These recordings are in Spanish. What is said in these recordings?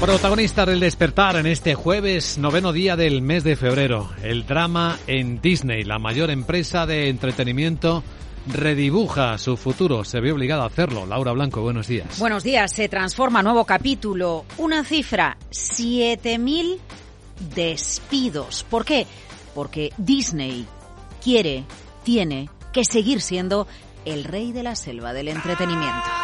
Protagonista del despertar en este jueves, noveno día del mes de febrero. El drama en Disney, la mayor empresa de entretenimiento redibuja su futuro. Se ve obligada a hacerlo. Laura Blanco, buenos días. Buenos días. Se transforma nuevo capítulo. Una cifra, 7.000 despidos. ¿Por qué? Porque Disney quiere, tiene que seguir siendo el rey de la selva del entretenimiento.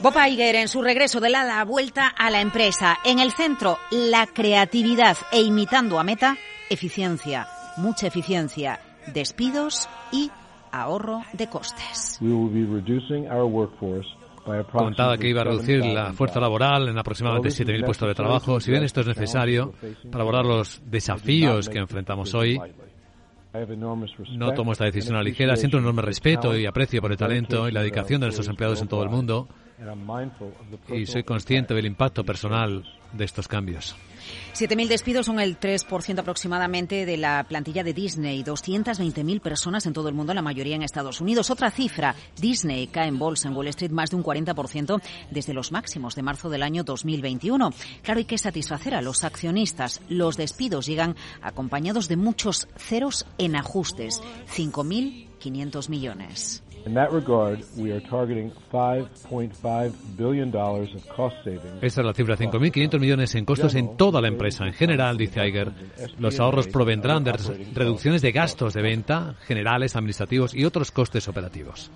Bob Iger en su regreso de la vuelta a la empresa. En el centro, la creatividad e imitando a Meta, eficiencia, mucha eficiencia, despidos y ahorro de costes. Contaba que iba a reducir la fuerza laboral en aproximadamente 7.000 puestos de trabajo. Si bien esto es necesario para abordar los desafíos que enfrentamos hoy, no tomo esta decisión a la ligera. Siento un enorme respeto y aprecio por el talento y la dedicación de nuestros empleados en todo el mundo y soy consciente del impacto personal de estos cambios. 7.000 despidos son el 3% aproximadamente de la plantilla de Disney. 220.000 personas en todo el mundo, la mayoría en Estados Unidos. Otra cifra, Disney cae en bolsa en Wall Street más de un 40% desde los máximos de marzo del año 2021. Claro, hay que satisfacer a los accionistas. Los despidos llegan acompañados de muchos ceros en ajustes. 5.500 millones. Esta es la cifra, 5.500 millones en costos en toda la empresa. En general, dice Iger, los ahorros provendrán de reducciones de gastos de venta, generales, administrativos y otros costes operativos.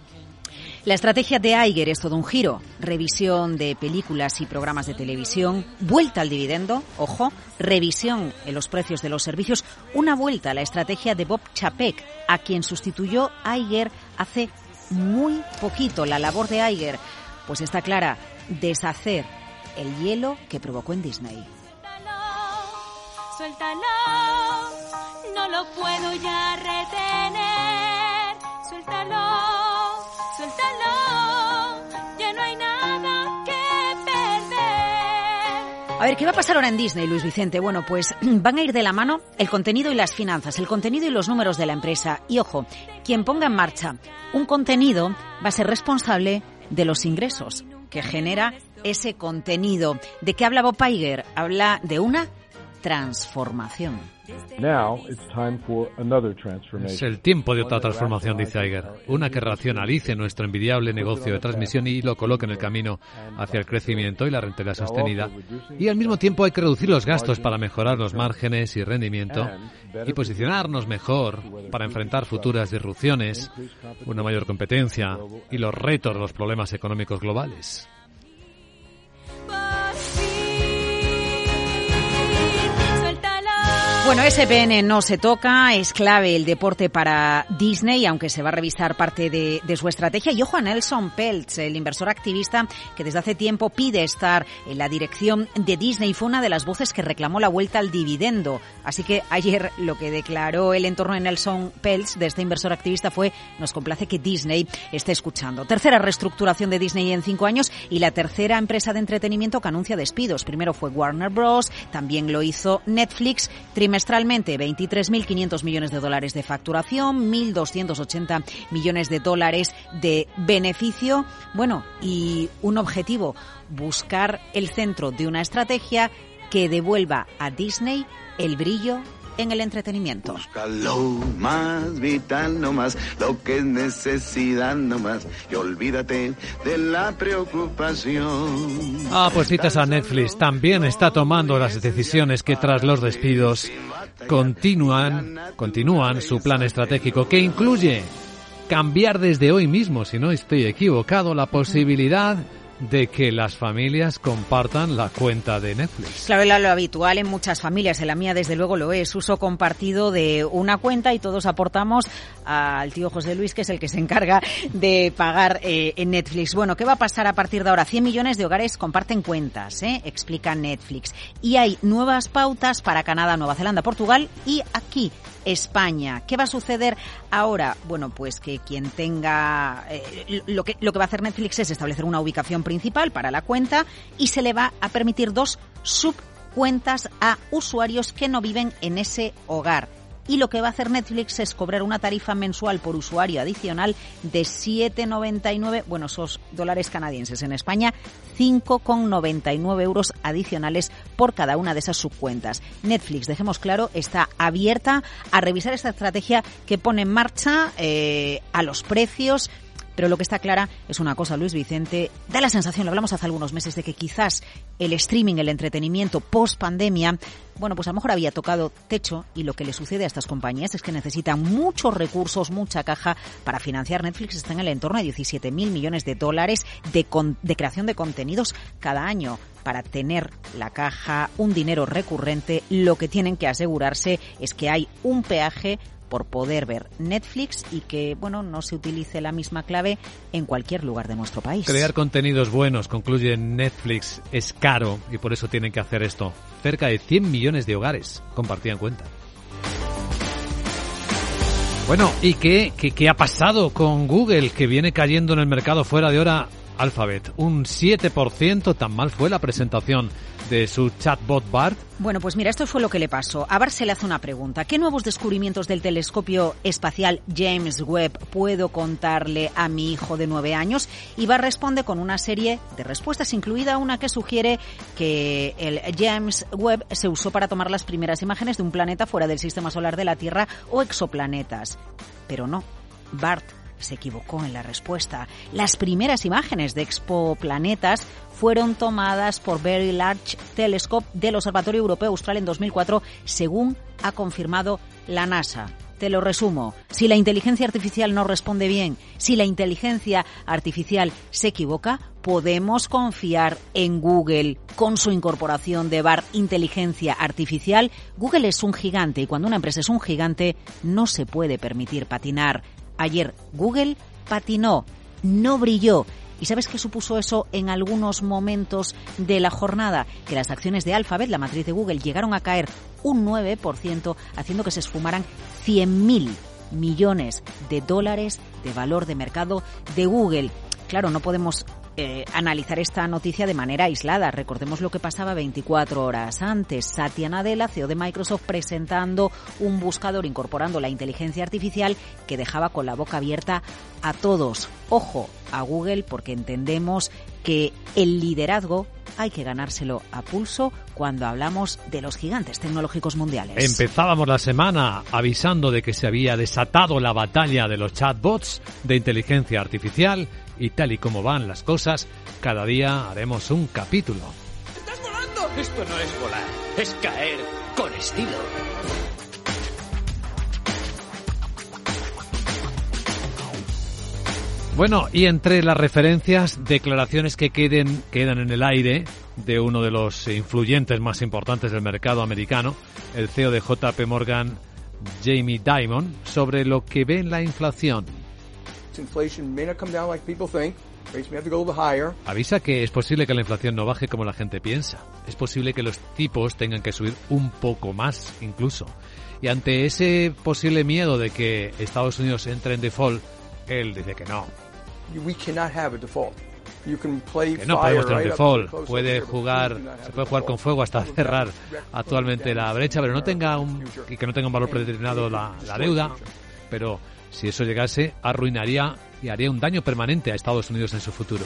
La estrategia de Iger es todo un giro. Revisión de películas y programas de televisión, vuelta al dividendo, ojo, revisión en los precios de los servicios, una vuelta a la estrategia de Bob Chapek, a quien sustituyó Iger hace muy poquito la labor de Iger, pues está clara, deshacer el hielo que provocó en Disney. Suéltalo, no lo puedo ya retener. Suéltalo, ver, ¿qué va a pasar ahora en Disney, Luis Vicente? Bueno, pues van a ir de la mano el contenido y las finanzas, el contenido y los números de la empresa. Y ojo, quien ponga en marcha un contenido va a ser responsable de los ingresos que genera ese contenido. ¿De qué habla Bob? Habla de una transformación. Es el tiempo de otra transformación, dice Iger. Una que racionalice nuestro envidiable negocio de transmisión y lo coloque en el camino hacia el crecimiento y la rentabilidad sostenida. Y al mismo tiempo hay que reducir los gastos para mejorar los márgenes y rendimiento y posicionarnos mejor para enfrentar futuras disrupciones, una mayor competencia y los retos de los problemas económicos globales. Bueno, SPN no se toca, es clave el deporte para Disney, aunque se va a revisar parte de, su estrategia. Y ojo a Nelson Peltz, el inversor activista que desde hace tiempo pide estar en la dirección de Disney. Fue una de las voces que reclamó la vuelta al dividendo. Así que ayer lo que declaró el entorno de Nelson Peltz, de este inversor activista, fue nos complace que Disney esté escuchando. Tercera reestructuración de Disney en cinco años y la tercera empresa de entretenimiento que anuncia despidos. Primero fue Warner Bros., también lo hizo Netflix trimestralmente 23.500 millones de dólares de facturación, 1.280 millones de dólares de beneficio. Bueno, y un objetivo, buscar el centro de una estrategia que devuelva a Disney el brillo en el entretenimiento. Búscalo más vital no más, lo que es necesidad no más, y olvídate de la preocupación. Ah, pues citas a Netflix. También está tomando las decisiones que tras los despidos continúan, continúan su plan estratégico que incluye cambiar desde hoy mismo, si no estoy equivocado, la posibilidad de que las familias compartan la cuenta de Netflix. Claro, es lo habitual en muchas familias, en la mía desde luego lo es, uso compartido de una cuenta y todos aportamos al tío José Luis, que es el que se encarga de pagar eh, en Netflix. Bueno, ¿qué va a pasar a partir de ahora? 100 millones de hogares comparten cuentas, ¿eh? explica Netflix. Y hay nuevas pautas para Canadá, Nueva Zelanda, Portugal y aquí España. ¿Qué va a suceder ahora? Bueno, pues que quien tenga eh, lo que lo que va a hacer Netflix es establecer una ubicación principal para la cuenta y se le va a permitir dos subcuentas a usuarios que no viven en ese hogar. Y lo que va a hacer Netflix es cobrar una tarifa mensual por usuario adicional de 7,99, bueno, esos dólares canadienses en España, 5,99 euros adicionales por cada una de esas subcuentas. Netflix, dejemos claro, está abierta a revisar esta estrategia que pone en marcha eh, a los precios pero lo que está clara es una cosa, Luis Vicente, da la sensación, lo hablamos hace algunos meses, de que quizás el streaming, el entretenimiento post pandemia, bueno, pues a lo mejor había tocado techo y lo que le sucede a estas compañías es que necesitan muchos recursos, mucha caja para financiar Netflix. Está en el entorno de 17 mil millones de dólares de, de creación de contenidos cada año para tener la caja, un dinero recurrente, lo que tienen que asegurarse es que hay un peaje por poder ver Netflix y que, bueno, no se utilice la misma clave en cualquier lugar de nuestro país. Crear contenidos buenos, concluye Netflix, es caro y por eso tienen que hacer esto. Cerca de 100 millones de hogares compartían cuenta. Bueno, ¿y qué, qué, qué ha pasado con Google que viene cayendo en el mercado fuera de hora Alphabet. Un 7%, tan mal fue la presentación de su chatbot BART. Bueno, pues mira, esto fue lo que le pasó. A BART se le hace una pregunta. ¿Qué nuevos descubrimientos del telescopio espacial James Webb puedo contarle a mi hijo de nueve años? Y BART responde con una serie de respuestas, incluida una que sugiere que el James Webb se usó para tomar las primeras imágenes de un planeta fuera del sistema solar de la Tierra o exoplanetas. Pero no, BART se equivocó en la respuesta. Las primeras imágenes de exoplanetas fueron tomadas por Very Large Telescope del Observatorio Europeo Austral en 2004, según ha confirmado la NASA. Te lo resumo. Si la inteligencia artificial no responde bien, si la inteligencia artificial se equivoca, podemos confiar en Google. Con su incorporación de BAR Inteligencia Artificial, Google es un gigante y cuando una empresa es un gigante no se puede permitir patinar. Ayer Google patinó, no brilló. ¿Y sabes qué supuso eso en algunos momentos de la jornada? Que las acciones de Alphabet, la matriz de Google, llegaron a caer un 9%, haciendo que se esfumaran 100.000 millones de dólares de valor de mercado de Google. Claro, no podemos eh, analizar esta noticia de manera aislada. Recordemos lo que pasaba 24 horas antes. Satya Nadella, CEO de Microsoft, presentando un buscador incorporando la inteligencia artificial que dejaba con la boca abierta a todos. Ojo a Google porque entendemos que el liderazgo hay que ganárselo a pulso cuando hablamos de los gigantes tecnológicos mundiales. Empezábamos la semana avisando de que se había desatado la batalla de los chatbots de inteligencia artificial y tal y como van las cosas, cada día haremos un capítulo. ¡Estás volando! Esto no es volar, es caer con estilo. Bueno, y entre las referencias, declaraciones que queden, quedan en el aire de uno de los influyentes más importantes del mercado americano, el CEO de JP Morgan, Jamie Dimon, sobre lo que ve en la inflación. Avisa que es posible que la inflación no baje como la gente piensa. Es posible que los tipos tengan que subir un poco más incluso. Y ante ese posible miedo de que Estados Unidos entre en default, él dice que no. Que no podemos tener default. Puede jugar, se puede jugar con fuego hasta cerrar actualmente la brecha, pero no tenga un, que no tenga un valor predeterminado la, la deuda. Pero si eso llegase, arruinaría y haría un daño permanente a Estados Unidos en su futuro.